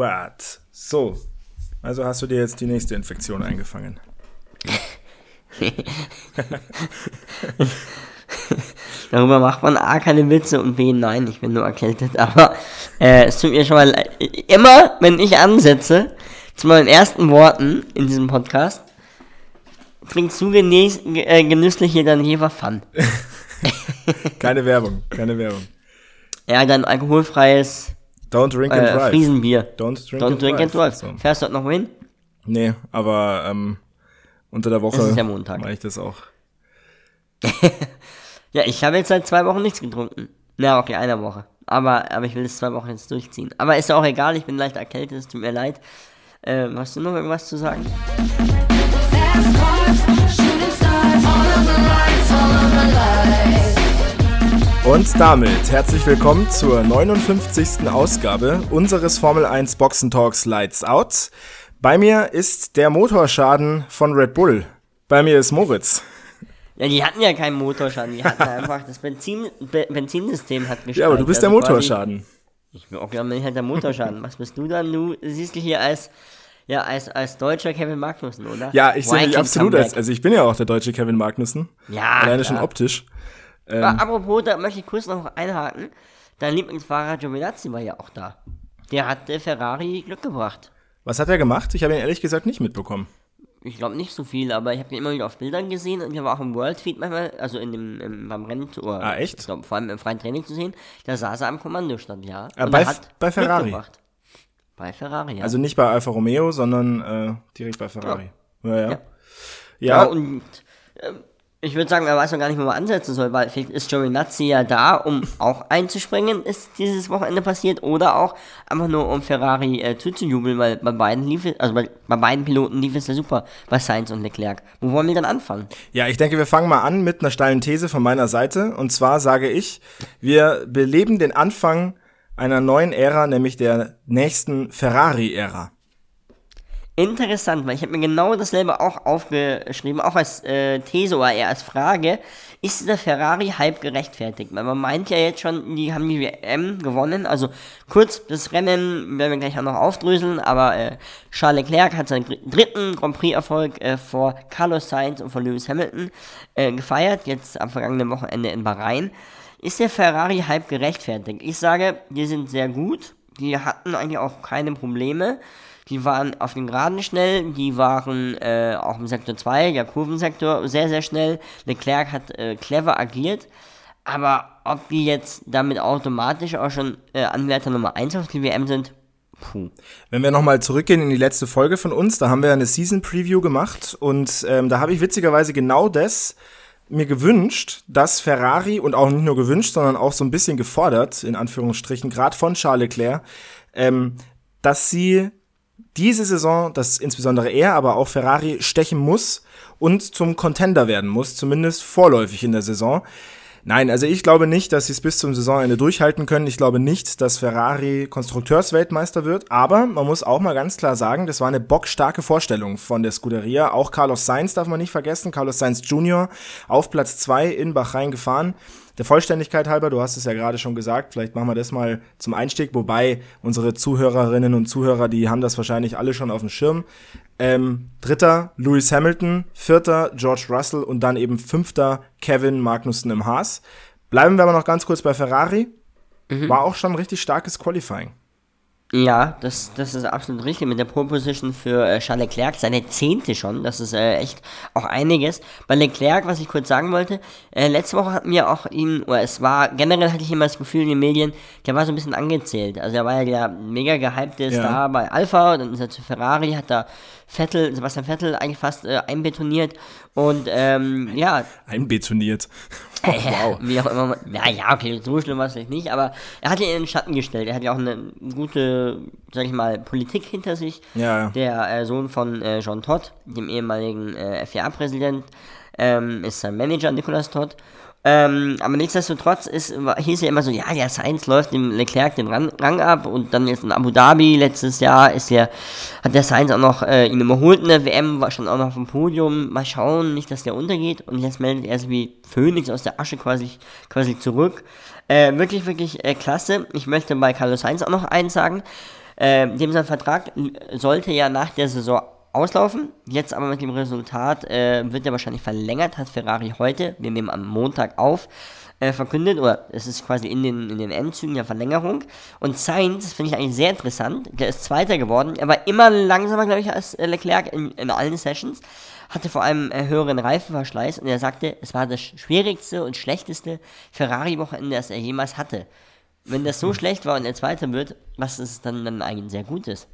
Gut. So. Also hast du dir jetzt die nächste Infektion eingefangen. Darüber macht man A keine Witze und B nein, ich bin nur erkältet. Aber äh, es tut mir schon mal leid. Immer, wenn ich ansetze, zu meinen ersten Worten in diesem Podcast, klingt zu genüss, äh, genüsslich hier dann Jever Fun. keine Werbung, keine Werbung. Ja, dann alkoholfreies Don't drink and äh, drive. Friesenbier. Don't drink, Don't and, drink drive. and drive. So. Fährst du heute noch wohin? Nee, aber ähm, unter der Woche Es ist ja Montag. mache ich das auch. Ja, ich habe jetzt seit zwei Wochen nichts getrunken. Na, okay, einer Woche. Aber, aber ich will das zwei Wochen jetzt durchziehen. Aber ist ja auch egal, ich bin leicht erkältet, es tut mir leid. Ähm, hast du noch irgendwas zu sagen? Und damit herzlich willkommen zur 59. Ausgabe unseres Formel 1 Boxen Talks Lights Out. Bei mir ist der Motorschaden von Red Bull. Bei mir ist Moritz. Ja, die hatten ja keinen Motorschaden, die hatten einfach das Benzin, Be Benzinsystem hat gestreikt. Ja, aber du bist der Also Motorschaden. Ich bin auch bin ich halt der Motorschaden. Was bist du dann? Du siehst dich hier als, ja, als, als deutscher Kevin Magnussen, oder? Ja, ich sehe mich absolut als, also ich bin ja auch der deutsche Kevin Magnussen. Ja, Alleine schon klar. optisch. Ähm, Aber apropos, da möchte ich kurz noch einhaken. Dein Lieblingsfahrer Giovinazzi war ja auch da. Der hat äh, Ferrari Glück gebracht. Was hat er gemacht? Ich habe ihn ehrlich gesagt nicht mitbekommen. Ich glaube nicht so viel, aber ich habe ihn immer wieder auf Bildern gesehen und er war auch im World Feed manchmal, also in dem, im, beim Rennen, oder Ah, echt? Ich glaube, vor allem im freien Training zu sehen. Da saß er am Kommandostand, ja. Ah, Und bei er bei Ferrari? gebracht. Bei Ferrari, ja. Also nicht bei Alfa Romeo, sondern äh, direkt bei Ferrari. Ja, ja. Ja, Ja. Ja, und ähm, ich würde sagen, er weiß noch gar nicht, wo man ansetzen soll, weil vielleicht ist Giovinazzi ja da, um auch einzuspringen, ist dieses Wochenende passiert, oder auch einfach nur um Ferrari äh, zuzujubeln, weil bei beiden lief es, also bei, bei beiden Piloten lief es ja super, bei Sainz und Leclerc. Wo wollen wir dann anfangen? Ja, ich denke, wir fangen mal an mit einer steilen These von meiner Seite. Und zwar sage ich, wir beleben den Anfang einer neuen Ära, nämlich der nächsten Ferrari-Ära. Interessant, weil ich habe mir genau dasselbe auch aufgeschrieben, auch als äh, These oder eher als Frage. Ist der Ferrari-Hype gerechtfertigt? Weil man meint ja jetzt schon, die haben die WM gewonnen. Also kurz, das Rennen werden wir gleich auch noch aufdröseln, aber äh, Charles Leclerc hat seinen dr- dritten Grand Prix-Erfolg äh, vor Carlos Sainz und vor Lewis Hamilton äh, gefeiert, jetzt am vergangenen Wochenende in Bahrain. Ist der Ferrari-Hype gerechtfertigt? Ich sage, die sind sehr gut. Die hatten eigentlich auch keine Probleme. Die waren auf den Geraden schnell, die waren äh, auch im Sektor 2, der Kurvensektor, sehr, sehr schnell. Leclerc hat äh, clever agiert. Aber ob die jetzt damit automatisch auch schon äh, Anwärter Nummer 1 auf die WM sind, puh. Wenn wir nochmal zurückgehen in die letzte Folge von uns, da haben wir eine Season Preview gemacht und ähm, da habe ich witzigerweise genau das mir gewünscht, dass Ferrari und auch nicht nur gewünscht, sondern auch so ein bisschen gefordert, in Anführungsstrichen, gerade von Charles Leclerc, ähm, dass sie diese Saison, dass insbesondere er, aber auch Ferrari stechen muss und zum Contender werden muss, zumindest vorläufig in der Saison. Nein, also ich glaube nicht, dass sie es bis zum Saisonende durchhalten können. Ich glaube nicht, dass Ferrari Konstrukteursweltmeister wird. Aber man muss auch mal ganz klar sagen, das war eine bockstarke Vorstellung von der Scuderia. Auch Carlos Sainz darf man nicht vergessen. Carlos Sainz Jr. auf Platz zwei in Bahrain gefahren. Der Vollständigkeit halber, du hast es ja gerade schon gesagt, vielleicht machen wir das mal zum Einstieg, wobei unsere Zuhörerinnen und Zuhörer, die haben das wahrscheinlich alle schon auf dem Schirm. Ähm, dritter Lewis Hamilton, vierter George Russell und dann eben fünfter Kevin Magnussen im Haas. Bleiben wir aber noch ganz kurz bei Ferrari. War auch schon ein richtig starkes Qualifying. Ja, das, das ist absolut richtig mit der Pole Position für äh, Charles Leclerc, seine zehnte schon, das ist äh, echt auch einiges. Bei Leclerc, was ich kurz sagen wollte, äh, letzte Woche hatten wir auch ihn, oder es war, generell hatte ich immer das Gefühl in den Medien, der war so ein bisschen angezählt. Also er war ja der mega gehypte Ja. Star bei Alpha, dann ist er zu Ferrari, hat da Vettel, Sebastian Vettel eigentlich fast äh, einbetoniert und ähm, ja, Einbetoniert. wow. Wie auch immer. Ja, ja, okay, so schlimm war es vielleicht nicht, aber er hat ihn in den Schatten gestellt. Er hat ja auch eine gute, sag ich mal, Politik hinter sich. Ja. Der äh, Sohn von äh, John Todd, dem ehemaligen äh, FIA-Präsident, ähm, ist sein Manager, Nicolas Todd. Ähm, aber nichtsdestotrotz ist, hieß ja immer so, ja, der Sainz läuft dem Leclerc den Rang, ab und dann jetzt in Abu Dhabi letztes Jahr ist der, hat der Sainz auch noch äh, ihn überholt in der WM, war schon auch noch auf dem Podium. Mal schauen, nicht, dass der untergeht und jetzt meldet er sich wie Phönix aus der Asche quasi, quasi zurück. Äh, wirklich, wirklich äh, klasse. Ich möchte bei Carlos Sainz auch noch eins sagen. Äh, dem sein Vertrag sollte ja nach der Saison auslaufen. Jetzt aber mit dem Resultat äh, wird er wahrscheinlich verlängert, hat Ferrari heute, wir nehmen am Montag auf, äh, verkündet, oder es ist quasi in den, in den Endzügen der Verlängerung. Und Sainz, finde ich eigentlich sehr interessant, der ist Zweiter geworden, er war immer langsamer, glaube ich, als äh, Leclerc in, in allen Sessions, hatte vor allem äh, höheren Reifenverschleiß und er sagte, es war das schwierigste und schlechteste Ferrari-Wochenende, das er jemals hatte. Wenn das so schlecht war und er Zweiter wird, was ist dann, dann eigentlich sehr Gutes?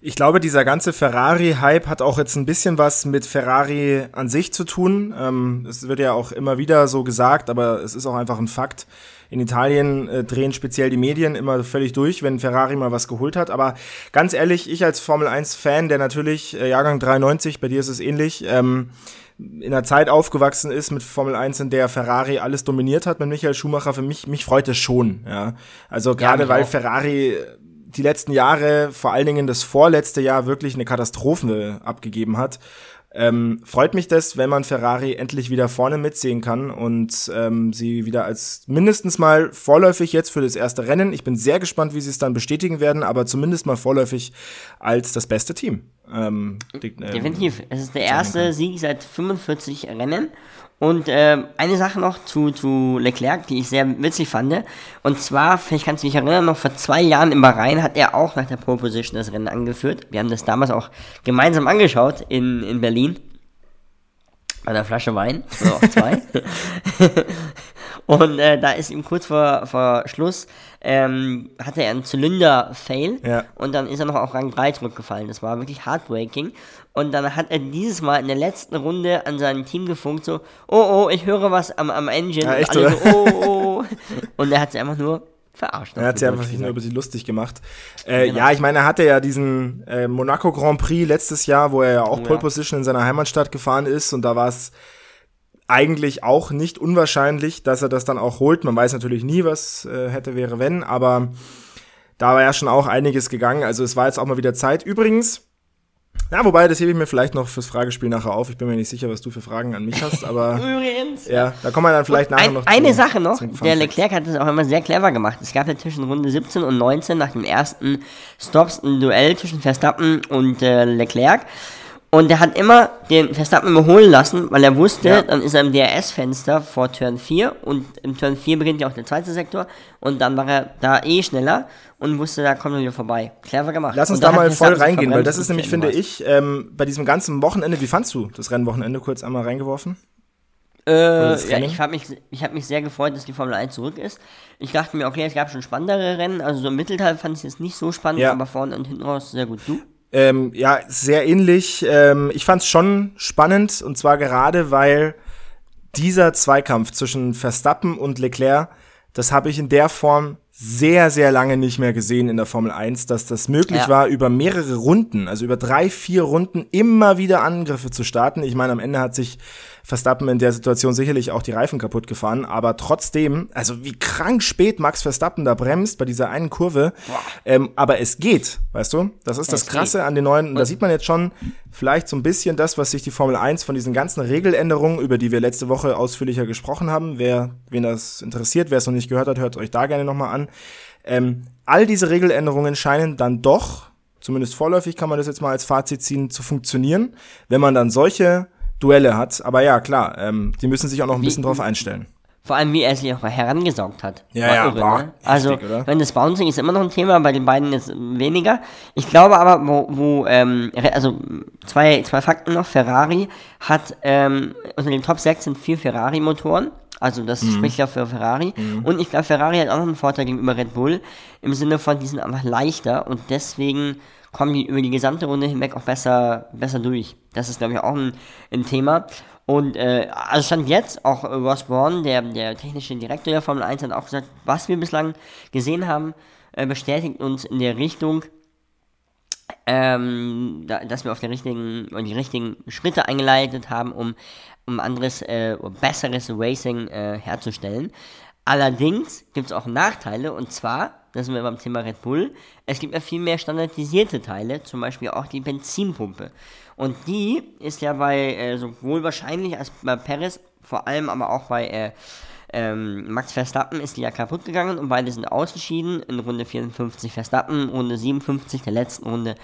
Ich glaube, dieser ganze Ferrari-Hype hat auch jetzt ein bisschen was mit Ferrari an sich zu tun. Ähm, es wird ja auch immer wieder so gesagt, aber es ist auch einfach ein Fakt. In Italien äh, drehen speziell die Medien immer völlig durch, wenn Ferrari mal was geholt hat. Aber ganz ehrlich, ich als Formel 1-Fan, der natürlich äh, Jahrgang 93, bei dir ist es ähnlich, ähm, in einer Zeit aufgewachsen ist mit Formel 1, in der Ferrari alles dominiert hat mit Michael Schumacher, für mich, mich freut es schon, ja. Also gerade mich weil auch. Ferrari die letzten Jahre, vor allen Dingen das vorletzte Jahr, wirklich eine Katastrophe abgegeben hat. Ähm, freut mich das, wenn man Ferrari endlich wieder vorne mitsehen kann und ähm, sie wieder als mindestens mal vorläufig jetzt für das erste Rennen. Ich bin sehr gespannt, wie sie es dann bestätigen werden, aber zumindest mal vorläufig als das beste Team. Ähm, die- ähm, Definitiv. Es ist der erste Sieg seit 45 Rennen. Und ähm, eine Sache noch zu, zu Leclerc, die ich sehr witzig fand. Und zwar, vielleicht kannst du dich erinnern, noch vor zwei Jahren im Bahrain hat er auch nach der Pole Position das Rennen angeführt. Wir haben das damals auch gemeinsam angeschaut in, in Berlin. Bei einer Flasche Wein. Oder auch zwei. Und äh, da ist ihm kurz vor, vor Schluss, ähm, hatte er einen Zylinder-Fail Ja. und dann ist er noch auf Rang 3 zurückgefallen. Das war wirklich heartbreaking. Und dann hat er dieses Mal in der letzten Runde an sein Team gefunkt, so, oh oh, ich höre was am, am Engine. Ja, und echt, oder? so, oh oh. Und er hat sie einfach nur verarscht. Er hat gut einfach sich nur gesagt. über sie lustig gemacht. Äh, Genau. Ja, ich meine, er hatte ja diesen äh, Monaco Grand Prix letztes Jahr, wo er ja auch Oh, Pole ja. Position in seiner Heimatstadt gefahren ist und da war es eigentlich auch nicht unwahrscheinlich, dass er das dann auch holt. Man weiß natürlich nie, was äh, hätte, wäre, wenn, aber da war ja schon auch einiges gegangen. Also es war jetzt auch mal wieder Zeit. Übrigens, ja, wobei, das hebe ich mir vielleicht noch fürs Fragespiel nachher auf. Ich bin mir nicht sicher, was du für Fragen an mich hast, aber Übrigens. ja, da kommen wir dann vielleicht nachher Ein, noch eine zu- Sache noch, der. Leclerc hat das auch immer sehr clever gemacht. Es gab ja zwischen Runde 17 und 19 nach dem ersten Stops ein Duell zwischen Verstappen und äh, Leclerc. Und er hat immer den Verstappen überholen lassen, weil er wusste, Ja. dann ist er im DRS-Fenster vor Turn 4 und im Turn 4 beginnt ja auch der zweite Sektor und dann war er da eh schneller und wusste, da kommt er wieder vorbei. Clever gemacht. Lass uns da mal voll reingehen, weil das ist nämlich, finde ich, ähm, bei diesem ganzen Wochenende, wie fandst du das Rennwochenende kurz einmal reingeworfen? Äh, ja, ich habe mich, ich hab mich sehr gefreut, dass die Formel 1 zurück ist. Ich dachte mir, okay, es gab schon spannendere Rennen. Also so im Mittelteil fand ich es jetzt nicht so spannend, Ja. aber vorne und hinten raus sehr gut. Du? Ähm, ja, sehr ähnlich. Ähm, ich fand es schon spannend und zwar gerade, weil dieser Zweikampf zwischen Verstappen und Leclerc, das habe ich in der Form sehr, sehr lange nicht mehr gesehen in der Formel 1, dass das möglich Ja. war, über mehrere Runden, also über drei, vier Runden immer wieder Angriffe zu starten. Ich meine, am Ende hat sich Verstappen in der Situation sicherlich auch die Reifen kaputt gefahren, aber trotzdem, also wie krank spät Max Verstappen da bremst bei dieser einen Kurve, ähm, aber es geht, weißt du? Das ist das Krasse an den neuen, und da sieht man jetzt schon vielleicht so ein bisschen das, was sich die Formel 1 von diesen ganzen Regeländerungen, über die wir letzte Woche ausführlicher gesprochen haben, wer, wen das interessiert, wer es noch nicht gehört hat, hört euch da gerne nochmal an. Ähm, all diese Regeländerungen scheinen dann doch, zumindest vorläufig kann man das jetzt mal als Fazit ziehen, zu funktionieren, wenn man dann solche Duelle hat. Aber ja, klar, ähm, die müssen sich auch noch ein bisschen drauf einstellen. Vor allem, wie er sich auch herangesaugt hat. Ja, War ja, irre, boah, ne? Also, heftig, wenn das Bouncing ist immer noch ein Thema, bei den beiden jetzt weniger. Ich glaube aber, wo, wo ähm, also zwei, zwei Fakten noch. Ferrari hat, ähm, unter den Top 6 sind vier Ferrari-Motoren. Also das Mhm. spricht ja für Ferrari. Und ich glaube, Ferrari hat auch noch einen Vorteil gegenüber Red Bull. Im Sinne von, die sind einfach leichter und deswegen kommen die über die gesamte Runde hinweg auch besser, besser durch. Das ist, glaube ich, auch ein, ein Thema. Und äh, also stand jetzt, auch äh, Ross Braun, der, der technische Direktor der Formel 1, hat auch gesagt, was wir bislang gesehen haben, äh, bestätigt uns in der Richtung, ähm, da, dass wir auf die richtigen, die richtigen Schritte eingeleitet haben, um, um anderes, äh, besseres Racing äh, herzustellen. Allerdings gibt es auch Nachteile und zwar, das sind wir beim Thema Red Bull, es gibt ja viel mehr standardisierte Teile, zum Beispiel auch die Benzinpumpe. Und die ist ja bei äh, sowohl wahrscheinlich als bei Perez, vor allem aber auch bei äh, ähm, Max Verstappen ist ja kaputt gegangen und beide sind ausgeschieden. In Runde 54 Verstappen, Runde 57 der letzten Runde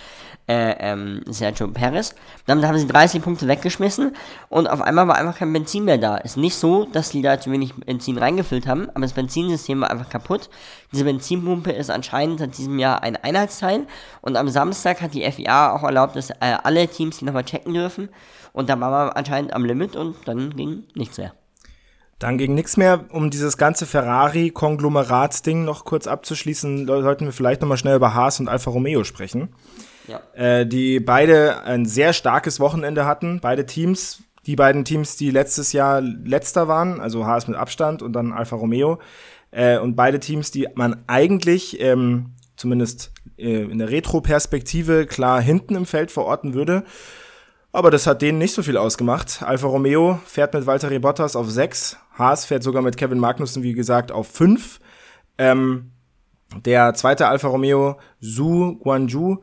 äh, ähm, Sergio Perez. Damit haben sie 30 Punkte weggeschmissen und auf einmal war einfach kein Benzin mehr da. Ist nicht so, dass die da zu wenig Benzin reingefüllt haben, aber das Benzinsystem war einfach kaputt. Diese Benzinpumpe ist anscheinend seit diesem Jahr ein Einheitsteil und am Samstag hat die FIA auch erlaubt, dass äh, alle Teams die nochmal checken dürfen und da waren wir anscheinend am Limit und dann ging nichts mehr. Dann ging nichts mehr, um dieses ganze Ferrari-Konglomeratsding noch kurz abzuschließen, sollten wir vielleicht nochmal schnell über Haas und Alfa Romeo sprechen. Ja. Äh, die beide ein sehr starkes Wochenende hatten, beide Teams, die beiden Teams, die letztes Jahr letzter waren, also Haas mit Abstand und dann Alfa Romeo, äh, und beide Teams, die man eigentlich ähm, zumindest äh, in der Retro-Perspektive klar hinten im Feld verorten würde. Aber das hat denen nicht so viel ausgemacht. Alfa Romeo fährt mit Valtteri Bottas auf 6. Haas fährt sogar mit Kevin Magnussen, wie gesagt, auf 5. Ähm, der zweite Alfa Romeo, Zhu Guanju,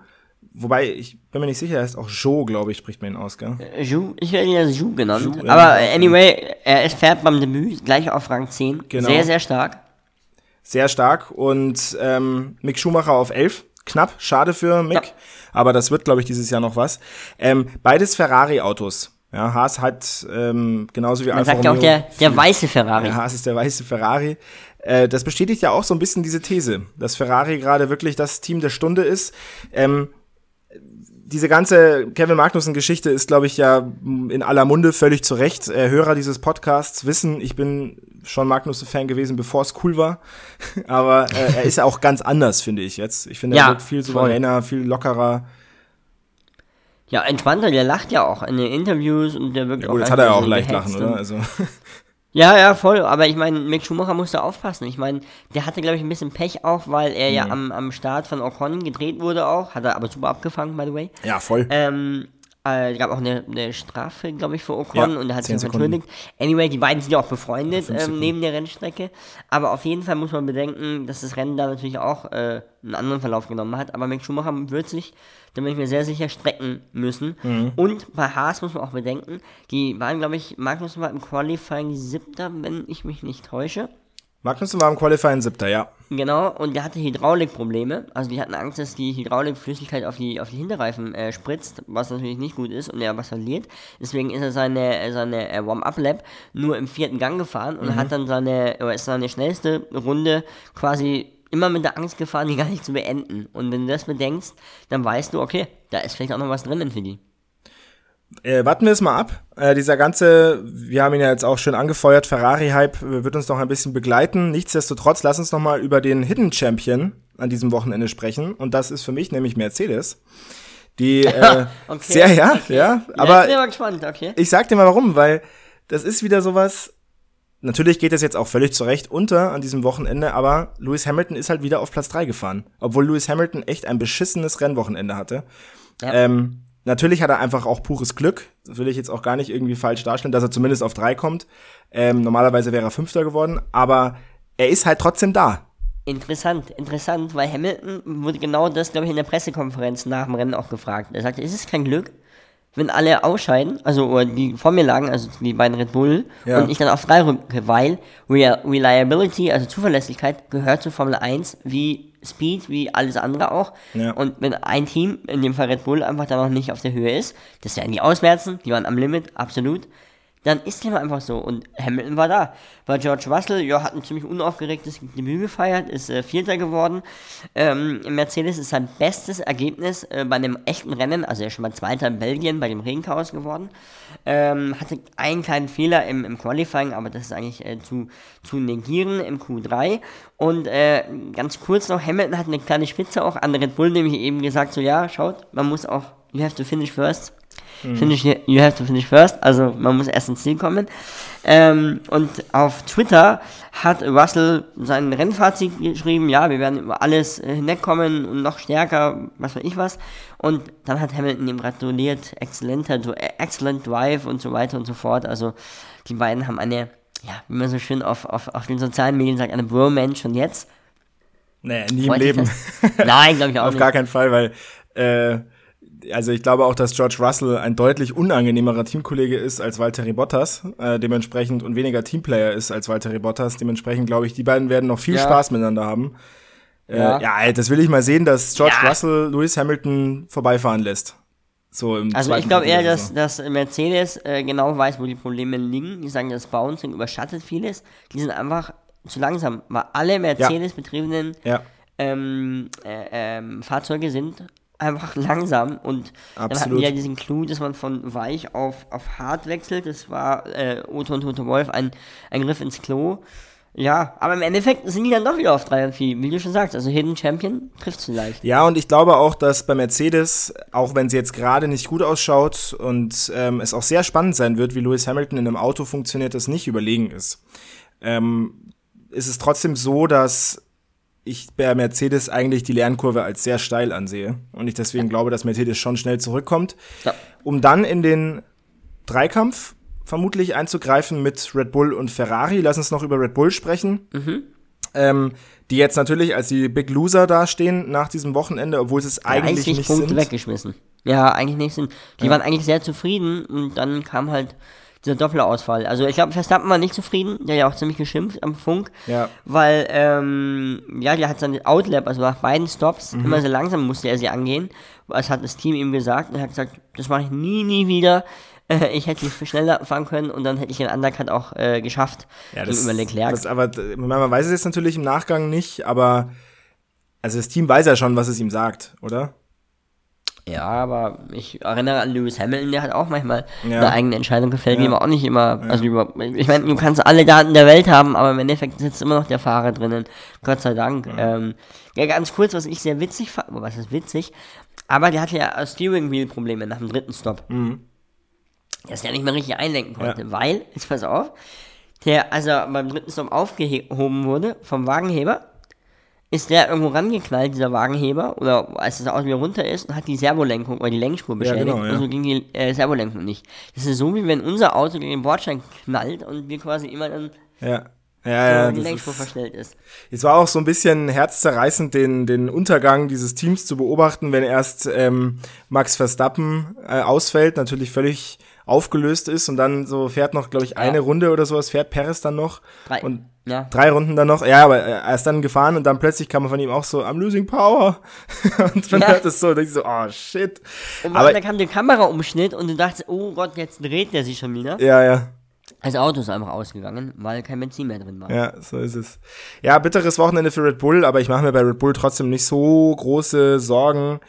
wobei ich bin mir nicht sicher, er ist auch Zhou, glaube ich, spricht man ihn aus, gell? Äh, Ju, ich werde ihn ja Ju genannt. Zhu, ja. aber äh, anyway, er fährt beim Debüt gleich auf Rang 10. Genau. Sehr, sehr stark. Sehr stark. Und ähm, Mick Schumacher auf 11. Knapp, schade für Mick. Ja. Aber das wird, glaube ich, dieses Jahr noch was. Ähm, beides Ferrari-Autos. Ja, Haas hat ähm, genauso wie Man Alfa sagt ja auch Romeo der, der weiße Ferrari. Ja, Haas ist der weiße Ferrari. Äh, das bestätigt ja auch so ein bisschen diese These, dass Ferrari gerade wirklich das Team der Stunde ist. Ähm, diese ganze Kevin Magnussen-Geschichte ist, glaube ich, ja in aller Munde völlig zu Recht. Äh, Hörer dieses Podcasts wissen, ich bin schon Magnussen-Fan gewesen, bevor es cool war. Aber äh, er ist ja auch ganz anders, finde ich jetzt. Ich finde, er Ja, wird viel souveräner, viel lockerer. Ja, entspannter, der lacht ja auch in den Interviews und der wirkt auch Gut, jetzt einfach hat er auch so leicht lachen, oder? Also, Ja, ja, voll. Aber ich meine, Mick Schumacher musste aufpassen. Ich meine, der hatte, glaube ich, ein bisschen Pech auch, weil er Mhm. ja am, am Start von Ocon gedreht wurde auch. Hat er aber super abgefangen, by the way. ja, voll. Ähm, äh, gab auch eine, eine Strafe, glaube ich, für Ocon Ja, und er hat 10 sich entschuldigt. Anyway, die beiden sind ja auch befreundet ähm, neben der Rennstrecke. Aber auf jeden Fall muss man bedenken, dass das Rennen da natürlich auch äh, einen anderen Verlauf genommen hat. Aber Mick Schumacher wird sich, da bin ich mir sehr sicher, strecken müssen. Mhm. Und bei Haas muss man auch bedenken, die waren, glaube ich, Magnus war im Qualifying siebter, wenn ich mich nicht täusche. Magnussen war im Qualifying siebter, ja. Genau, und der hatte Hydraulikprobleme. Also die hatten Angst, dass die Hydraulikflüssigkeit auf die, auf die Hinterreifen äh, spritzt, was natürlich nicht gut ist und er was verliert. Deswegen ist er seine, seine äh, Warm-Up-Lap nur im vierten Gang gefahren und hat dann seine, oder ist seine schnellste Runde quasi immer mit der Angst gefahren, die gar nicht zu beenden. Und wenn du das bedenkst, dann weißt du, okay, da ist vielleicht auch noch was drinnen für die. Äh, warten wir es mal ab. Äh, dieser ganze, wir haben ihn ja jetzt auch schön angefeuert, Ferrari-Hype äh, wird uns noch ein bisschen begleiten. Nichtsdestotrotz, lass uns noch mal über den Hidden Champion an diesem Wochenende sprechen. Und das ist für mich nämlich Mercedes. Die, äh, Okay, sehr, ja, okay. ja. Ja, Aber ich bin mal gespannt, okay. ich sag dir mal warum, weil das ist wieder sowas. Natürlich geht es jetzt auch völlig zurecht unter an diesem Wochenende, aber Lewis Hamilton ist halt wieder auf Platz 3 gefahren. Obwohl Lewis Hamilton echt ein beschissenes Rennwochenende hatte. Ja. Ähm, natürlich hat er einfach auch pures Glück. Das will ich jetzt auch gar nicht irgendwie falsch darstellen, dass er zumindest auf 3 kommt. Ähm, normalerweise wäre er Fünfter geworden, aber er ist halt trotzdem da. Interessant, interessant, weil Hamilton wurde genau das, glaube ich, in der Pressekonferenz nach dem Rennen auch gefragt. Er sagte, ist es kein Glück, wenn alle ausscheiden, also oder die vor mir lagen, also die beiden Red Bull, Ja. und ich dann auf drei rücke, weil Reliability, also Zuverlässigkeit, gehört zu Formel 1 wie Speed, wie alles andere auch. Ja. Und wenn ein Team, in dem Fall Red Bull, einfach da noch nicht auf der Höhe ist, das werden die ausmerzen, die waren am Limit, absolut, dann ist dem einfach so. Und Hamilton war da. Bei George Russell, ja, hat ein ziemlich unaufgeregtes Debüt gefeiert, ist äh, Vierter geworden. Ähm, Mercedes ist sein bestes Ergebnis äh, bei einem echten Rennen, also er ist schon mal Zweiter in Belgien bei dem Regenchaos geworden. Ähm, hatte einen kleinen Fehler im, im Qualifying, aber das ist eigentlich äh, zu, zu negieren im Q3. Und äh, ganz kurz noch, Hamilton hat eine kleine Spitze auch an Red Bull, nämlich eben gesagt, so ja, schaut, man muss auch, you have to finish first. Finish, you have to finish first, also man muss erst ins Ziel kommen. Ähm, und auf Twitter hat Russell sein Rennfazit geschrieben, ja, wir werden über alles hinwegkommen und noch stärker, was weiß ich was. Und dann hat Hamilton ihm gratuliert, exzellenter, äh, excellent drive und so weiter und so fort. Also die beiden haben eine, ja, wie man so schön auf, auf, auf den sozialen Medien sagt, eine Bromance schon jetzt. Nee, nie im Freut dich Leben. Nein, glaube ich auch Auf nicht. gar keinen Fall, weil äh, also ich glaube auch, dass George Russell ein deutlich unangenehmerer Teamkollege ist als Valtteri Bottas, äh, dementsprechend und weniger Teamplayer ist als Valtteri Bottas. Dementsprechend glaube ich, die beiden werden noch viel Ja. Spaß miteinander haben. Äh, Ja. ja. das will ich mal sehen, dass George Ja. Russell Lewis Hamilton vorbeifahren lässt. So im Also ich glaube eher, dass, dass Mercedes äh, genau weiß, wo die Probleme liegen. Die sagen, das Bouncing überschattet vieles. Die sind einfach zu langsam, weil alle Mercedes-betriebenen Ja, ähm, äh, ähm, Fahrzeuge sind einfach langsam und dann hatten Absolut. die ja diesen Clou, dass man von weich auf, auf hart wechselt. Das war äh, Otto und Toto Wolf ein, ein Griff ins Klo. Ja, aber im Endeffekt sind die dann doch wieder auf 3 und 4, wie du schon sagst. Also Hidden Champion trifft vielleicht. Ja, und ich glaube auch, dass bei Mercedes, auch wenn sie jetzt gerade nicht gut ausschaut und ähm, es auch sehr spannend sein wird, wie Lewis Hamilton in einem Auto funktioniert, das nicht überlegen ist, ähm, ist es trotzdem so, dass ich bei Mercedes eigentlich die Lernkurve als sehr steil ansehe und ich deswegen glaube, dass Mercedes schon schnell zurückkommt, Ja. um dann in den Dreikampf vermutlich einzugreifen mit Red Bull und Ferrari. Lass uns noch über Red Bull sprechen. Ähm, die jetzt natürlich als die Big Loser dastehen nach diesem Wochenende, obwohl sie es eigentlich 30 nicht Punkte sind. weggeschmissen. Ja, eigentlich nicht sind. Die waren eigentlich sehr zufrieden und dann kam halt dieser Doppelausfall. Also ich glaube, Verstappen war nicht zufrieden, der hat ja auch ziemlich geschimpft am Funk, Ja. weil, ähm, ja, der hat seine Outlap, also nach beiden Stops, Mhm. immer sehr langsam musste er sie angehen. Das hat das Team ihm gesagt und er hat gesagt, das mache ich nie, nie wieder. Äh, Ich hätte viel schneller fahren können und dann hätte ich den Undercut auch äh, geschafft Ja, das, gegenüber Leclerc. das aber man weiß es jetzt natürlich im Nachgang nicht, aber also das Team weiß ja schon, was es ihm sagt, oder? Ja, aber ich erinnere an Lewis Hamilton, der hat auch manchmal Ja. eine eigene Entscheidung gefällt, die Ja. ihm auch nicht immer, also über, ich meine, du kannst alle Daten der Welt haben, aber im Endeffekt sitzt immer noch der Fahrer drinnen, Gott sei Dank. Ähm, ja, ganz kurz, was ich sehr witzig fand, oh, was ist witzig, aber der hatte ja Steering Wheel Probleme nach dem dritten Stop. Dass der nicht mehr richtig einlenken konnte, Ja. weil, jetzt pass auf, der, als er beim dritten Stop aufgehoben wurde vom Wagenheber, ist der irgendwo rangeknallt, dieser Wagenheber, oder als das Auto wieder runter ist und hat die Servolenkung oder die Lenkspur beschädigt genau, ja. und so ging die äh, Servolenkung nicht. Das ist so, wie wenn unser Auto gegen den Bordstein knallt und wir quasi immer dann Ja. Ja, ja, die Lenkspur verstellt ist. es war auch so ein bisschen herzzerreißend, den, den Untergang dieses Teams zu beobachten, wenn erst ähm, Max Verstappen äh, ausfällt, natürlich völlig aufgelöst ist und dann so fährt noch, glaube ich, eine Runde oder sowas, fährt Perez dann noch Drei. und Ja. drei Runden dann noch, ja, aber er ist dann gefahren und dann plötzlich kam man von ihm auch so, I'm losing power. und man Ja. hört es so, denkt so, oh shit. Und Aber- dann kam der Kameraumschnitt und du dachtest, oh Gott, jetzt dreht der sich schon wieder. Ja, ja, Das Auto ist einfach ausgegangen, weil kein Benzin mehr drin war. ja, so ist es. Ja, bitteres Wochenende für Red Bull, aber ich mache mir bei Red Bull trotzdem nicht so große Sorgen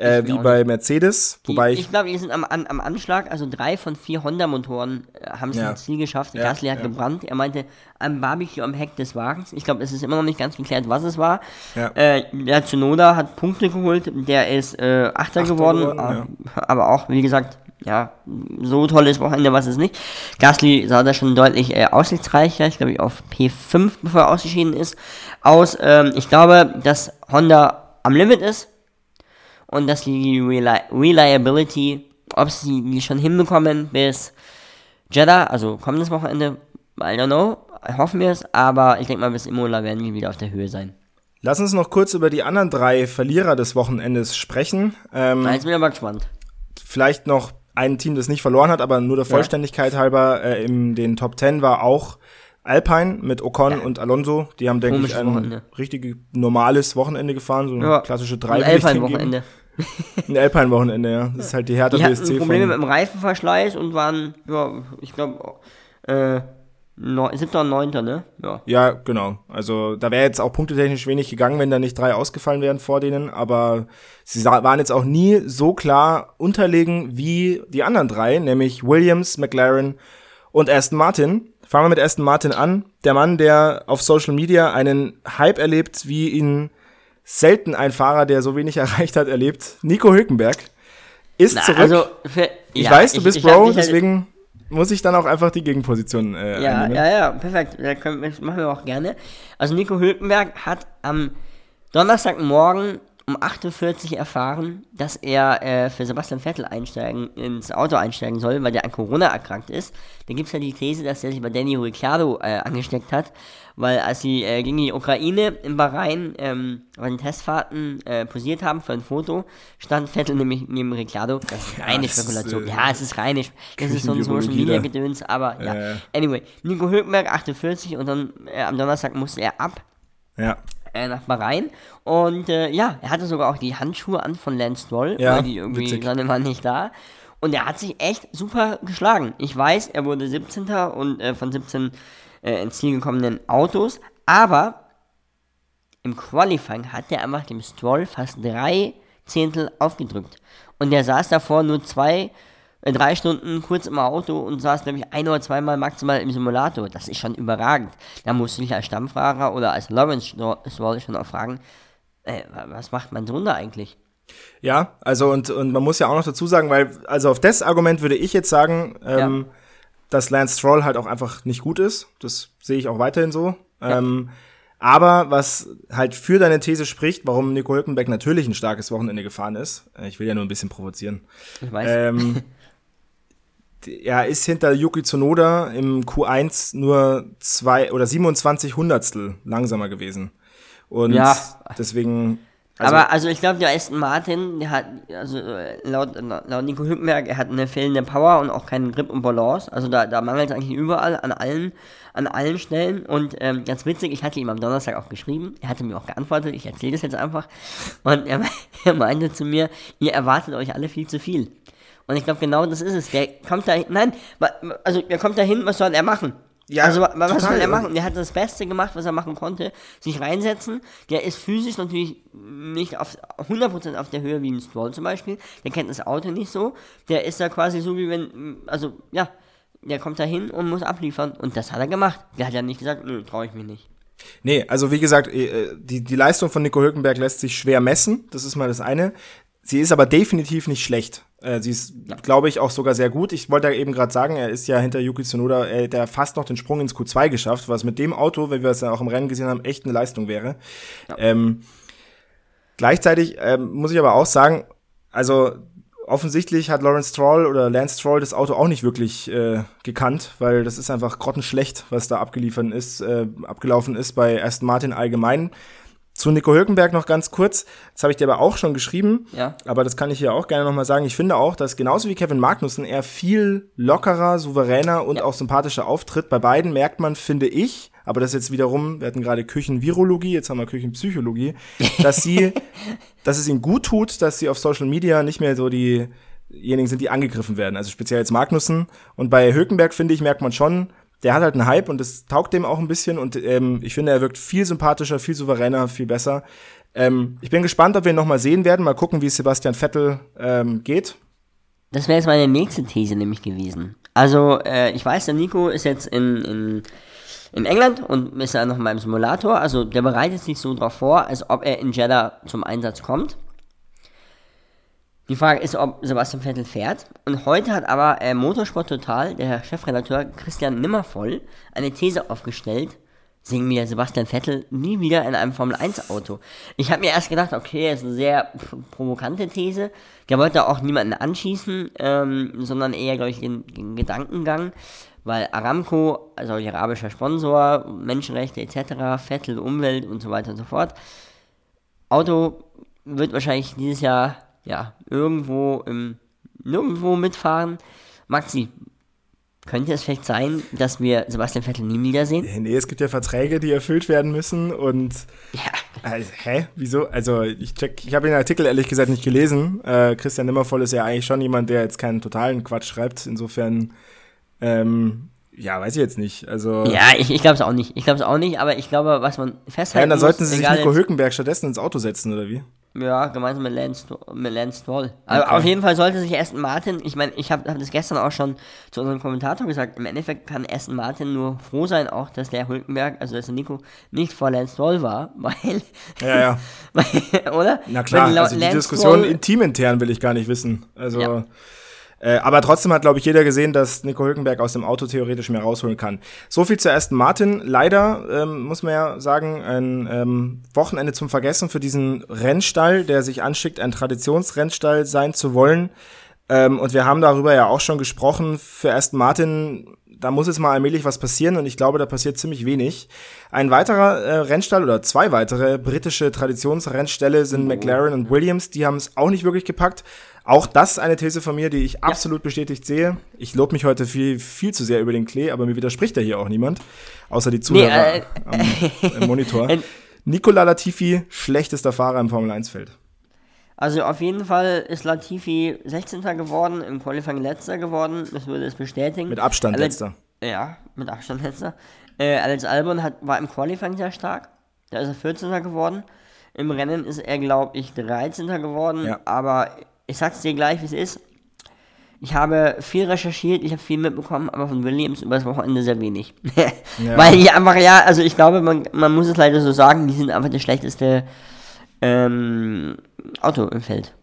äh, wie bei Mercedes, Die, wobei ich ich, glaube, die sind am, an, am Anschlag, also drei von vier Honda-Motoren äh, haben es Ja. ins Ziel geschafft. Ja, Gasly hat ja. gebrannt. Er meinte, ein Barbecue am Heck des Wagens. Ich glaube, es ist immer noch nicht ganz geklärt, was es war. Ja. Äh, der Tsunoda hat Punkte geholt. Der ist äh, Achter, geworden. geworden, aber, aber auch, wie gesagt, ja, so tolles Wochenende war es nicht. Gasly sah da schon deutlich äh, aussichtsreicher. Ich glaube, auf P5, bevor er ausgeschieden ist, aus. Ähm, ich glaube, dass Honda am Limit ist und dass die Reli Reliability, ob sie die schon hinbekommen bis Jeddah, also kommendes Wochenende, I don't know, hoffen wir es, aber ich denke mal, bis Imola werden die wieder auf der Höhe sein. lass uns noch kurz über die anderen drei Verlierer des Wochenendes sprechen. Ähm, Da ist mir aber gespannt. vielleicht noch ein Team, das nicht verloren hat, aber nur der Vollständigkeit halber äh, in den Top 10 war auch Alpine mit Ocon und Alonso. Die haben, denke ich, ein Wochenende. richtig normales Wochenende gefahren, so eine Ja. klassische drei. Alpine-Wochenende. Ein Alpine-Wochenende, ja. Das ist halt die Hertha Die hatten BSC Probleme mit dem Reifenverschleiß und waren, ja, ich glaube, äh, neun- siebter und neunter, ne? Ja. Ja, genau. Also da wäre jetzt auch punktetechnisch wenig gegangen, wenn da nicht drei ausgefallen wären vor denen, aber sie waren jetzt auch nie so klar unterlegen wie die anderen drei, nämlich Williams, McLaren und Aston Martin. Fangen wir mit Aston Martin an. Der Mann, der auf Social Media einen Hype erlebt, wie ihn selten ein Fahrer, der so wenig erreicht hat, erlebt. Nico Hülkenberg ist Na, zurück. Also, für, ich ja, weiß, du bist ich Bro, halt- deswegen muss ich dann auch einfach die Gegenposition äh, Ja, einnehmen. ja, ja, perfekt. Da können das machen wir auch gerne. Also Nico Hülkenberg hat am Donnerstagmorgen um 48 erfahren, dass er äh, für Sebastian Vettel einsteigen, ins Auto einsteigen soll, weil der an Corona erkrankt ist. Da gibt es ja die These, dass er sich bei Danny Ricciardo äh, angesteckt hat, weil als sie äh, gegen die Ukraine in Bahrain ähm, bei den Testfahrten äh, posiert haben für ein Foto, stand Vettel nämlich neben Ricciardo. Das ist reine ist, Spekulation. äh, ja, es ist reine, das ist so ein Social Media. Gedöns, aber ja. Ja, ja. Anyway, Nico Hülkenberg 48 und dann äh, am Donnerstag musste er ab Ja. äh, nach Bahrain. Und äh, ja, er hatte sogar auch die Handschuhe an von Lance Stroll, Ja, weil die irgendwie witzig. dann immer nicht da. Und er hat sich echt super geschlagen. Ich weiß, er wurde 17. und äh, von 17 äh, ins Ziel gekommenen Autos, aber im Qualifying hat er einfach dem Stroll fast drei Zehntel aufgedrückt. Und der saß davor nur zwei, äh, drei Stunden kurz im Auto und saß, glaube ich, ein oder zweimal maximal im Simulator. Das ist schon überragend. Da musst du dich als Stammfahrer oder als Lawrence Stroll- schon auch fragen, äh, wa- was macht man drunter eigentlich? Ja, also und, und man muss ja auch noch dazu sagen, weil, also auf das Argument würde ich jetzt sagen, ähm, Ja. Dass Lance Stroll halt auch einfach nicht gut ist. Das sehe ich auch weiterhin so. Ähm, aber was halt für deine These spricht, warum Nico Hülkenberg natürlich ein starkes Wochenende gefahren ist, äh, ich will ja nur ein bisschen provozieren. Ich weiß. Ähm, er ist hinter Yuki Tsunoda im Q1 nur zwei oder 27 Hundertstel langsamer gewesen. Und Ja. deswegen. Also, aber also ich glaube, der Aston Martin, der hat, also äh, laut, laut Nico Hülkenberg, er hat eine fehlende Power und auch keinen Grip und Balance. Also da, da mangelt es eigentlich überall an allen, an allen Stellen. Und ähm, ganz witzig, ich hatte ihm am Donnerstag auch geschrieben, er hatte mir auch geantwortet, ich erzähle das jetzt einfach. Und er, er meinte zu mir, ihr erwartet euch alle viel zu viel. Und ich glaube, genau das ist es. Der kommt da nein, wa- also der kommt da hin, was soll er machen? Ja, also wa- was total. soll er machen? Der hat das Beste gemacht, was er machen konnte. Sich reinsetzen. Der ist physisch natürlich nicht auf 100% auf der Höhe wie ein Stroll zum Beispiel. Der kennt das Auto nicht so. Der ist da quasi so wie wenn, also ja, der kommt da hin und muss abliefern. Und das hat er gemacht. Der hat ja nicht gesagt, nö, traue ich mich nicht. Nee, also wie gesagt, äh, die, die Leistung von Nico Hülkenberg lässt sich schwer messen. Das ist mal das eine. Sie ist aber definitiv nicht schlecht. Äh, Sie ist, glaube ich, auch sogar sehr gut. Ich wollte ja eben gerade sagen, er ist ja hinter Yuki Tsunoda, äh, der fast noch den Sprung ins Q2 geschafft, was mit dem Auto, wenn wir es ja auch im Rennen gesehen haben, echt eine Leistung wäre. Ähm, gleichzeitig ähm, muss ich aber auch sagen, also offensichtlich hat Lawrence Stroll oder Lance Stroll das Auto auch nicht wirklich äh, gekannt, weil das ist einfach grottenschlecht, was da abgeliefert ist, äh, abgelaufen ist bei Aston Martin allgemein. Zu Nico Hülkenberg noch ganz kurz. Das habe ich dir aber auch schon geschrieben. Ja. Aber das kann ich hier auch gerne nochmal sagen. Ich finde auch, dass genauso wie Kevin Magnussen er viel lockerer, souveräner und Ja. auch sympathischer auftritt. Bei beiden merkt man, finde ich, aber das ist jetzt wiederum, wir hatten gerade Küchenvirologie, jetzt haben wir Küchenpsychologie, dass sie, dass es ihnen gut tut, dass sie auf Social Media nicht mehr so diejenigen sind, die angegriffen werden. Also speziell jetzt Magnussen. Und bei Hülkenberg, finde ich, merkt man schon, der hat halt einen Hype und das taugt dem auch ein bisschen und ähm, ich finde, er wirkt viel sympathischer, viel souveräner, viel besser. Ähm, ich bin gespannt, ob wir ihn noch mal sehen werden. Mal gucken, wie es Sebastian Vettel ähm, geht. Das wäre jetzt meine nächste These nämlich gewesen. Also, äh, ich weiß, der Nico ist jetzt in, in, in England und ist ja noch mal im Simulator. Also, der bereitet sich so drauf vor, als ob er in Jeddah zum Einsatz kommt. Die Frage ist, ob Sebastian Vettel fährt. Und heute hat aber äh, Motorsport Total, der Chefredakteur Christian Nimmervoll, eine These aufgestellt. Singen wir Sebastian Vettel nie wieder in einem Formel 1 Auto. Ich habe mir erst gedacht, okay, das ist eine sehr provokante These. Der wollte auch niemanden anschießen, ähm, sondern eher, glaube ich, den, den Gedankengang. Weil Aramco, also arabischer Sponsor, Menschenrechte etc., Vettel, Umwelt und so weiter und so fort. Auto wird wahrscheinlich dieses Jahr ja irgendwo im nirgendwo mitfahren. Maxi, könnte es vielleicht sein, dass wir Sebastian Vettel nie wiedersehen? Nee, es gibt ja Verträge, die erfüllt werden müssen und Ja, also, hä? Wieso? Also ich check, ich habe den Artikel ehrlich gesagt nicht gelesen. Äh, Christian Nimmervoll ist ja eigentlich schon jemand, der jetzt keinen totalen Quatsch schreibt. Insofern, ähm, ja, weiß ich jetzt nicht. Also ja ich, ich glaube es auch nicht. Ich glaube es auch nicht, aber ich glaube, was man Ja, festhalten dann muss, sollten sie sich Nico Hülkenberg stattdessen ins Auto setzen, oder wie? Ja, gemeinsam mit Lance, mit Lance Stroll. Also Okay. auf jeden Fall sollte sich Aston Martin, ich meine, ich habe hab das gestern auch schon zu unserem Kommentator gesagt, im Endeffekt kann Aston Martin nur froh sein, auch dass der Hülkenberg, also dass der Nico nicht vor Lance Stroll war, weil, Ja, ja. weil oder? Na klar, also die Lance Diskussion Stroll- intimintern will ich gar nicht wissen. Also, Ja. Äh, aber trotzdem hat, glaube ich, jeder gesehen, dass Nico Hülkenberg aus dem Auto theoretisch mehr rausholen kann. So viel zu Aston Martin. Leider, ähm, muss man ja sagen, ein ähm, Wochenende zum Vergessen für diesen Rennstall, der sich anschickt, ein Traditionsrennstall sein zu wollen. Ähm, und wir haben darüber ja auch schon gesprochen. Für Aston Martin, da muss jetzt mal allmählich was passieren und ich glaube, da passiert ziemlich wenig. Ein weiterer äh, Rennstall oder zwei weitere britische Traditionsrennställe sind McLaren und Williams. Die haben es auch nicht wirklich gepackt. Auch das eine These von mir, die ich absolut bestätigt sehe. Ich lobe mich heute viel, viel zu sehr über den Klee, aber mir widerspricht ja hier auch niemand. Außer die Zuhörer äh, am, im Monitor. Nicola Latifi, schlechtester Fahrer im Formel-1-Feld. Also auf jeden Fall ist Latifi 16. geworden, im Qualifying letzter geworden, das würde es bestätigen. Mit Abstand Alex, letzter. Ja, mit Abstand letzter. Äh, Alex Albon hat, war im Qualifying sehr stark, da ist er 14. geworden. Im Rennen ist er, glaube ich, 13. geworden, Ja. aber ich sag's dir gleich, wie es ist. Ich habe viel recherchiert, ich habe viel mitbekommen, aber von Williams über das Wochenende sehr wenig. Weil die einfach, ja, also ich glaube, man, man muss es leider so sagen, die sind einfach das schlechteste ähm, Auto im Feld.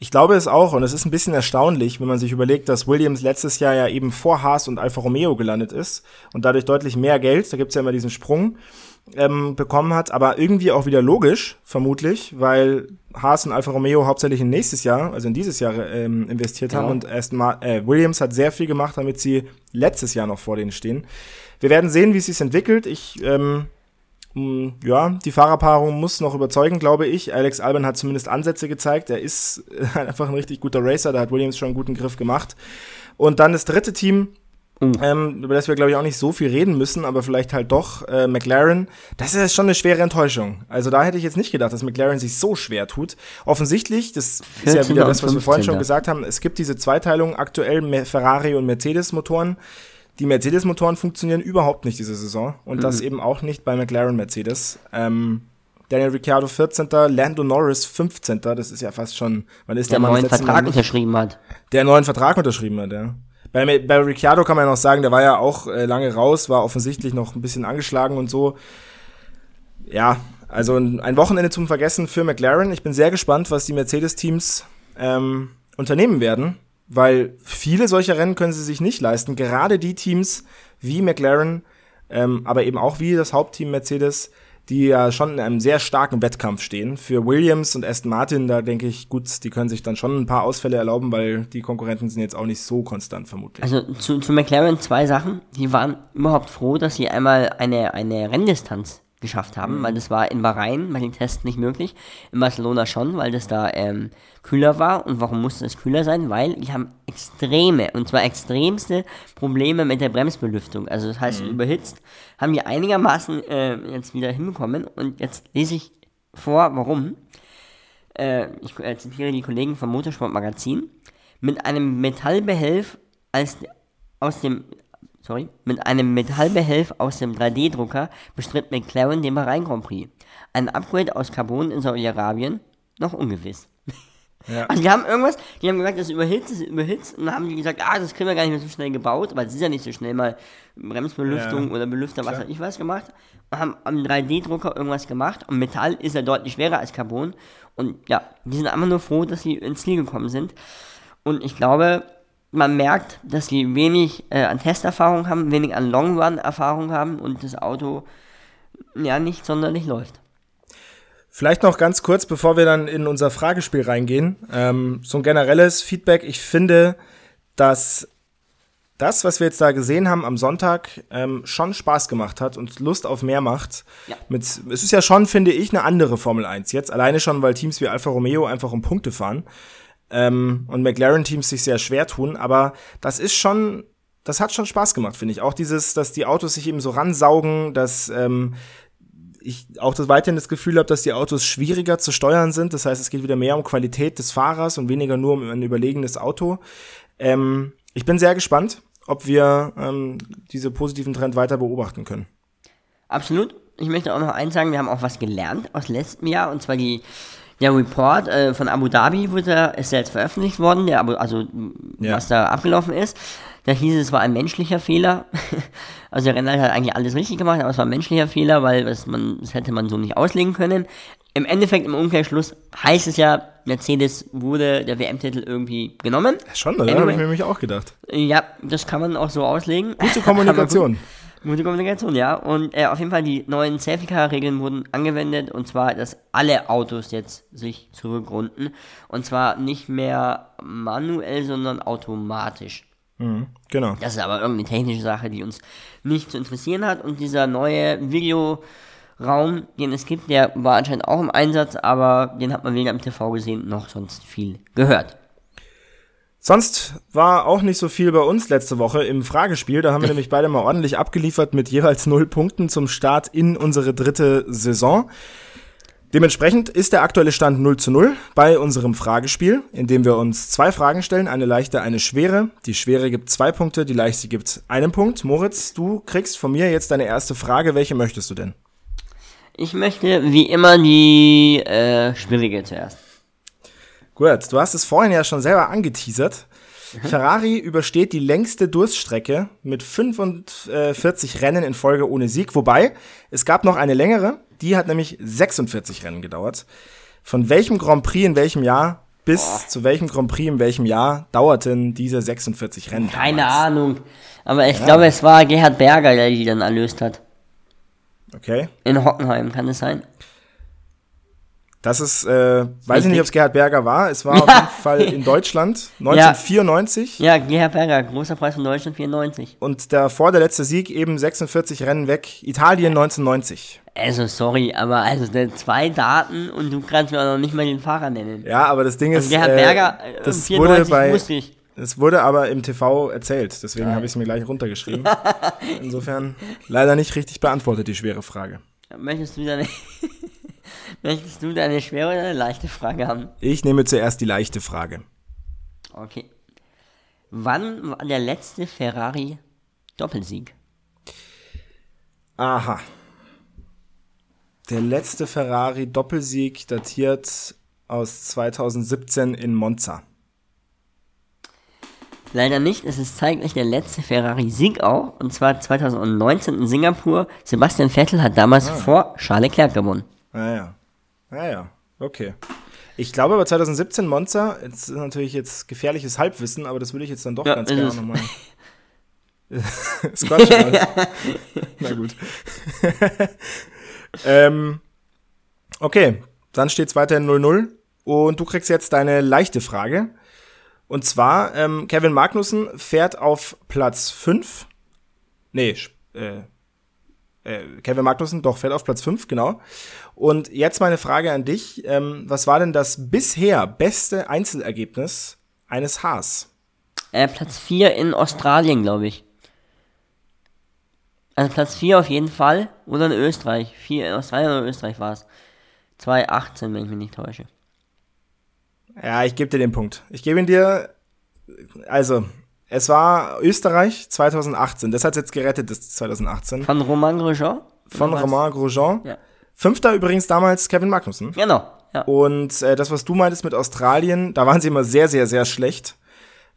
Ich glaube es auch und es ist ein bisschen erstaunlich, wenn man sich überlegt, dass Williams letztes Jahr ja eben vor Haas und Alfa Romeo gelandet ist und dadurch deutlich mehr Geld, da gibt's ja immer diesen Sprung, ähm, bekommen hat, aber irgendwie auch wieder logisch, vermutlich, weil Haas und Alfa Romeo hauptsächlich in nächstes Jahr, also in dieses Jahr ähm, investiert haben Ja. und Aston Ma äh, Williams hat sehr viel gemacht, damit sie letztes Jahr noch vor denen stehen. Wir werden sehen, wie es sich entwickelt. Ich ähm, Ja, die Fahrerpaarung muss noch überzeugen, glaube ich. Alex Albon hat zumindest Ansätze gezeigt. Er ist äh, einfach ein richtig guter Racer. Da hat Williams schon einen guten Griff gemacht. Und dann das dritte Team, ähm, über das wir, glaube ich, auch nicht so viel reden müssen, aber vielleicht halt doch äh, McLaren. Das ist schon eine schwere Enttäuschung. Also da hätte ich jetzt nicht gedacht, dass McLaren sich so schwer tut. Offensichtlich, das ist ja 14. wieder das, was wir vorhin schon 15.. gesagt haben, es gibt diese Zweiteilung aktuell Ferrari und Mercedes-Motoren. Die Mercedes-Motoren funktionieren überhaupt nicht diese Saison und das eben auch nicht bei McLaren Mercedes. Ähm, Daniel Ricciardo 14., Lando Norris 15., das ist ja fast schon, wann ist Der der, neuen Vertrag nicht- unterschrieben hat. der neuen Vertrag unterschrieben hat, ja. Bei, bei Ricciardo kann man ja noch sagen, der war ja auch äh, lange raus, war offensichtlich noch ein bisschen angeschlagen und so. Ja, also ein, ein Wochenende zum Vergessen für McLaren. Ich bin sehr gespannt, was die Mercedes-Teams ähm, unternehmen werden, weil viele solcher Rennen können sie sich nicht leisten. Gerade die Teams wie McLaren, ähm, aber eben auch wie das Hauptteam Mercedes, die ja schon in einem sehr starken Wettkampf stehen. Für Williams und Aston Martin, da denke ich, gut, die können sich dann schon ein paar Ausfälle erlauben, weil die Konkurrenten sind jetzt auch nicht so konstant vermutlich. Also zu, zu McLaren zwei Sachen. Die waren überhaupt froh, dass sie einmal eine, eine Renndistanz geschafft haben, weil das war in Bahrain bei den Tests nicht möglich. In Barcelona schon, weil das da ähm, kühler war. Und warum musste es kühler sein? Weil die haben extreme, und zwar extremste Probleme mit der Bremsbelüftung. Also das heißt, überhitzt haben die einigermaßen äh, jetzt wieder hinbekommen. Und jetzt lese ich vor, warum. Äh, ich äh, zitiere die Kollegen vom Motorsport Magazin. Mit einem Metallbehelf als, aus dem sorry, mit einem Metallbehelf aus dem 3D-Drucker bestritt McLaren den Bahrain Grand Prix. Ein Upgrade aus Carbon in Saudi-Arabien noch ungewiss. Ja. Also die haben irgendwas, die haben gesagt, das ist überhitzt, das ist überhitzt und dann haben die gesagt, ah, das kriegen wir gar nicht mehr so schnell gebaut, weil es ist ja nicht so schnell mal Bremsbelüftung Ja. oder Belüfter, was weiß ich was gemacht. Und haben am 3D-Drucker irgendwas gemacht und Metall ist ja deutlich schwerer als Carbon und ja, die sind einfach nur froh, dass sie ins Ziel gekommen sind. Und ich glaube, man merkt, dass sie wenig äh, an Testerfahrung haben, wenig an Long-Run-Erfahrung haben und das Auto ja nicht sonderlich läuft. Vielleicht noch ganz kurz, bevor wir dann in unser Fragespiel reingehen, ähm, so ein generelles Feedback. Ich finde, dass das, was wir jetzt da gesehen haben am Sonntag, ähm, schon Spaß gemacht hat und Lust auf mehr macht. Ja. Mit, es ist ja schon, finde ich, eine andere Formel 1 jetzt. Alleine schon, weil Teams wie Alfa Romeo einfach um Punkte fahren ähm, und McLaren-Teams sich sehr schwer tun. Aber das ist schon, das hat schon Spaß gemacht, finde ich. Auch dieses, dass die Autos sich eben so ransaugen, dass ähm, ich auch das weiterhin das Gefühl habe, dass die Autos schwieriger zu steuern sind. Das heißt, es geht wieder mehr um Qualität des Fahrers und weniger nur um ein überlegenes Auto. Ähm, ich bin sehr gespannt, ob wir ähm, diese positiven Trend weiter beobachten können. Absolut. Ich möchte auch noch eins sagen, wir haben auch was gelernt aus letztem Jahr, und zwar die, der Report äh, von Abu Dhabi wurde, da- ist ja jetzt veröffentlicht worden, der Abu, also Ja. was da abgelaufen ist. Da hieß es, es war ein menschlicher Fehler. also der Renner hat eigentlich alles richtig gemacht, aber es war ein menschlicher Fehler, weil das, man, das hätte man so nicht auslegen können. Im Endeffekt, im Umkehrschluss, heißt es ja, Mercedes wurde der WM-Titel irgendwie genommen. Schon, oder? Anyway. Habe ich mir nämlich auch gedacht. Ja, das kann man auch so auslegen. Gute Kommunikation. Gute Kommunikation, ja. Und äh, auf jeden Fall die neuen Safety-Car-Regeln wurden angewendet und zwar, dass alle Autos jetzt sich zurückrunden. Und zwar nicht mehr manuell, sondern automatisch. genau. Das ist aber irgendeine technische Sache, die uns nicht zu interessieren hat. Und dieser neue Videoraum, den es gibt, der war anscheinend auch im Einsatz, aber den hat man weder im TV gesehen noch sonst viel gehört. Sonst war auch nicht so viel bei uns letzte Woche im Fragespiel. Da haben wir nämlich beide mal ordentlich abgeliefert mit jeweils null Punkten zum Start in unsere dritte Saison. Dementsprechend ist der aktuelle Stand 0 zu 0 bei unserem Fragespiel, in dem wir uns zwei Fragen stellen, eine leichte, eine schwere. Die schwere gibt zwei Punkte, die leichte gibt einen Punkt. Moritz, du kriegst von mir jetzt deine erste Frage. Welche möchtest du denn? Ich möchte wie immer die äh, schwierige zuerst. Gut, du hast es vorhin ja schon selber angeteasert. Ferrari übersteht die längste Durststrecke mit 45 Rennen in Folge ohne Sieg. Wobei, es gab noch eine längere, die hat nämlich 46 Rennen gedauert. Von welchem Grand Prix in welchem Jahr bis zu welchem Grand Prix in welchem Jahr dauerten diese 46 Rennen? Keine damals? Ahnung. Aber ich glaube, es war Gerhard Berger, der die dann erlöst hat. Okay. In Hockenheim, kann es sein? Das ist, äh, weiß ich nicht, ob es Gerhard Berger war. Es war auf jeden Fall in Deutschland, 1994. Ja, Gerhard Berger, großer Preis von Deutschland 94. Und davor der letzte Sieg eben 46 Rennen weg. Italien 1990. Also, sorry, aber also ne, zwei Daten und du kannst mir auch noch nicht mal den Fahrer nennen. Ja, aber das Ding ist, Also Gerhard äh, Berger, äh, das 94 wurde bei, wusste ich. es wurde aber im TV erzählt, deswegen habe ich es mir gleich runtergeschrieben. Insofern leider nicht richtig beantwortet die schwere Frage. Möchtest du deine, möchtest du deine schwere oder eine leichte Frage haben? Ich nehme zuerst die leichte Frage. Okay. Wann war der letzte Ferrari Doppelsieg? Aha. Der letzte Ferrari Doppelsieg datiert aus 2017 in Monza. Leider nicht, es ist zeitgleich der letzte Ferrari-Sieg auch, und zwar 2019 in Singapur. Sebastian Vettel hat damals vor Charles Leclerc gewonnen. Naja. Naja, okay. Ich glaube aber 2017 Monza, jetzt ist natürlich jetzt gefährliches Halbwissen, aber das würde ich jetzt dann doch Ja, ganz gerne nochmal. Alles. Na gut. ähm, okay, dann steht es weiterhin 0-0 und du kriegst jetzt deine leichte Frage. Und zwar, ähm, Kevin Magnussen fährt auf Platz 5. Nee, äh, äh, Kevin Magnussen, doch, fährt auf Platz 5, genau. Und jetzt meine Frage an dich. Ähm, was war denn das bisher beste Einzelergebnis eines Haas? Äh, Platz 4 in Australien, glaube ich. Also Platz 4 auf jeden Fall. Oder in Österreich. 4 in Australien oder Österreich war es. 2018, wenn ich mich nicht täusche. Ja, ich gebe dir den Punkt. Ich gebe ihn dir. Also, es war Österreich 2018. Das hat jetzt gerettet, das 2018. Von Romain Grosjean? Von Oder? Romain Grosjean. Ja. Fünfter übrigens damals Kevin Magnussen. Genau. Ja. Und äh, das, was du meintest mit Australien, da waren sie immer sehr, sehr, sehr schlecht.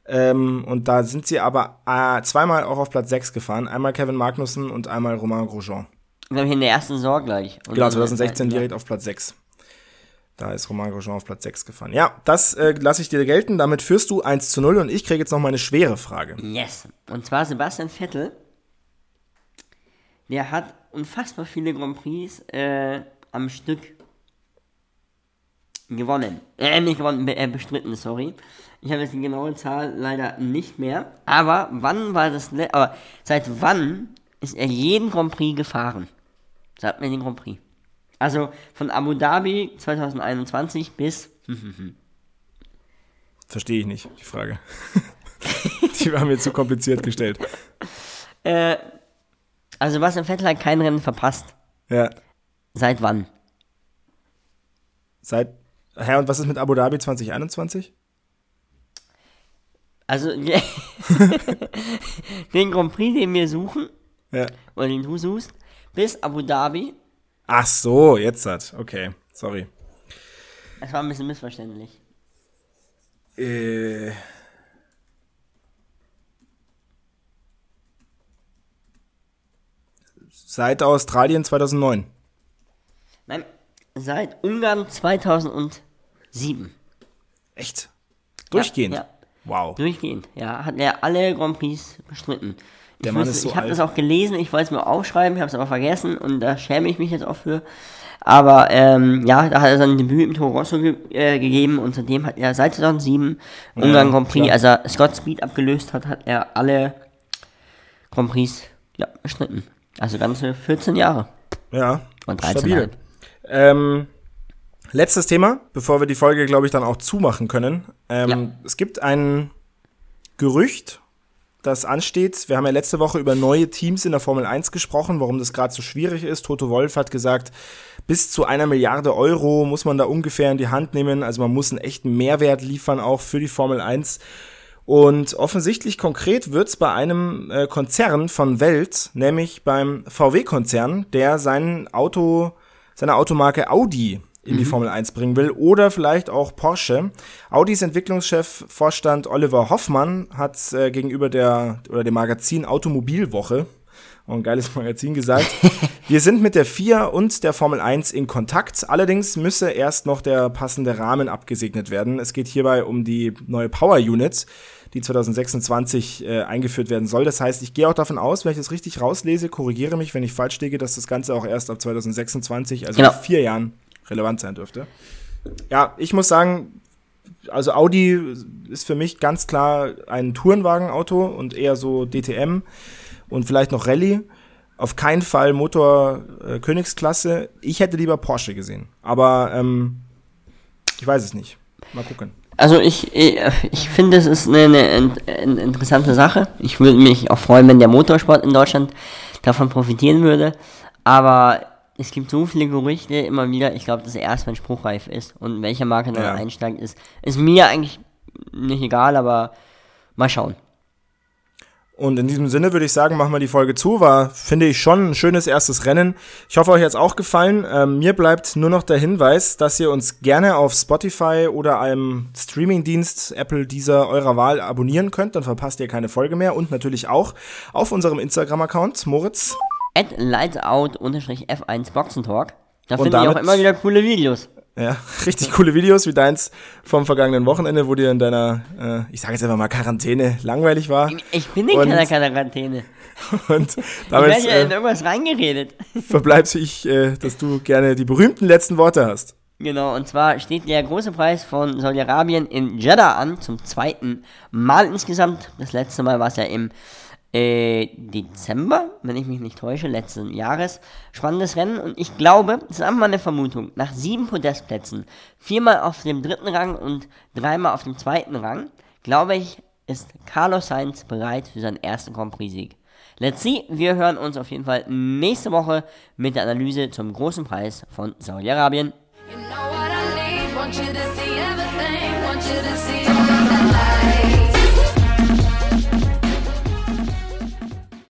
Ähm, und da sind sie aber äh, zweimal auch auf Platz 6 gefahren. Einmal Kevin Magnussen und einmal Romain Grosjean. Glaube ich in der ersten Saison gleich. Und Genau, dann in der 2016 zweiten, direkt auf Platz 6. Da ist Romain Grosjean auf Platz 6 gefahren. Ja, das äh, lasse ich dir gelten. Damit führst du 1 zu 0 und ich kriege jetzt noch mal eine schwere Frage. Yes. Und zwar Sebastian Vettel. Der hat unfassbar viele Grand Prix äh, am Stück gewonnen. Äh, nicht gewonnen, be äh, bestritten, sorry. Ich habe jetzt die genaue Zahl leider nicht mehr. Aber wann war das, aber seit wann ist er jeden Grand Prix gefahren? Sagt mir den Grand Prix. Also von Abu Dhabi 2021 bis Verstehe ich nicht, die Frage. die war mir zu kompliziert gestellt. Also Sebastian Vettel hat kein Rennen verpasst. Ja. Seit wann? Seit. Hä, und was ist mit Abu Dhabi 2021? Also den Grand Prix, den wir suchen, Ja. oder den du suchst, bis Abu Dhabi. Ach so, jetzt hat. Okay, sorry. Das war ein bisschen missverständlich. Äh. Seit Australien 2009. Nein, seit Ungarn 2007. Echt? Durchgehend? Ja, Wow. durchgehend. Ja, hat er alle Grand Prix bestritten. Ich, Der Mann wusste- ist so ich habe das auch gelesen, ich wollte es mir aufschreiben, ich habe es aber vergessen und da schäme ich mich jetzt auch für. Aber ähm, ja, da hat er sein Debüt im Toro Rosso ge äh, gegeben und seitdem hat er seit 2007 Ungarn Grand Prix, klar. als er Scott Speed abgelöst hat, hat er alle Grand Prix ja, bestritten. Also ganze 14 Jahre. Ja, Und 13 stabil. Ähm, letztes Thema, bevor wir die Folge, glaube ich, dann auch zumachen können. Ähm, Ja. Es gibt ein Gerücht, das ansteht. Wir haben ja letzte Woche über neue Teams in der Formel 1 gesprochen, warum das gerade so schwierig ist. Toto Wolf hat gesagt, bis zu einer Milliarde Euro muss man da ungefähr in die Hand nehmen. Also man muss einen echten Mehrwert liefern, auch für die Formel 1. Und offensichtlich konkret wird's bei einem äh, Konzern von Welt, nämlich beim VW-Konzern, der sein Auto, seine Automarke Audi in die Formel 1 bringen will oder vielleicht auch Porsche. Audis Entwicklungschef Vorstand Oliver Hoffmann hat äh, gegenüber der oder dem Magazin Automobilwoche auch ein geiles Magazin gesagt. Wir sind mit der FIA und der Formel 1 in Kontakt. Allerdings müsse erst noch der passende Rahmen abgesegnet werden. Es geht hierbei um die neue Power Unit, die 2026 äh, eingeführt werden soll. Das heißt, ich gehe auch davon aus, wenn ich das richtig rauslese, korrigiere mich, wenn ich falsch liege, dass das Ganze auch erst ab 2026, also Genau. vier Jahren, relevant sein dürfte. Ja, ich muss sagen, also Audi ist für mich ganz klar ein Tourenwagenauto und eher so DTM und vielleicht noch Rallye. Auf keinen Fall Motor äh, Königsklasse. Ich hätte lieber Porsche gesehen. Aber ähm, ich weiß es nicht. Mal gucken. Also ich, ich, finde, es ist eine, eine, in- eine interessante Sache. Ich würde mich auch freuen, wenn der Motorsport in Deutschland davon profitieren würde. Aber es gibt so viele Gerüchte immer wieder. Ich glaube, dass er erst, wenn spruchreif ist und welche Marke dann Ja. einsteigt, ist, ist mir eigentlich nicht egal, aber mal schauen. Und in diesem Sinne würde ich sagen, machen wir die Folge zu. War, finde ich, schon ein schönes erstes Rennen. Ich hoffe, euch hat's auch gefallen. Ähm, mir bleibt nur noch der Hinweis, dass ihr uns gerne auf Spotify oder einem Streamingdienst, Apple, dieser eurer Wahl abonnieren könnt. Dann verpasst ihr keine Folge mehr. Und natürlich auch auf unserem Instagram-Account, Moritz. At lightsout-f1 Boxentalk. Da finde ich auch immer wieder coole Videos. Ja, richtig coole Videos wie deins vom vergangenen Wochenende, wo dir in deiner, äh, ich sage jetzt einfach mal Quarantäne langweilig war. Ich bin in keiner Quarantäne. Und Ich damit werde ja in äh, irgendwas reingeredet. verbleibt ich, äh, dass du gerne die berühmten letzten Worte hast. Genau, und zwar steht der große Preis von Saudi-Arabien in Jeddah an, zum zweiten Mal insgesamt. Das letzte Mal war es ja im äh, Dezember, wenn ich mich nicht täusche, letzten Jahres. Spannendes Rennen und ich glaube, das ist einfach mal eine Vermutung, nach sieben Podestplätzen, viermal auf dem dritten Rang und dreimal auf dem zweiten Rang, glaube ich, ist Carlos Sainz bereit für seinen ersten Grand Prix-Sieg. Let's see, wir hören uns auf jeden Fall nächste Woche mit der Analyse zum großen Preis von Saudi-Arabien. You know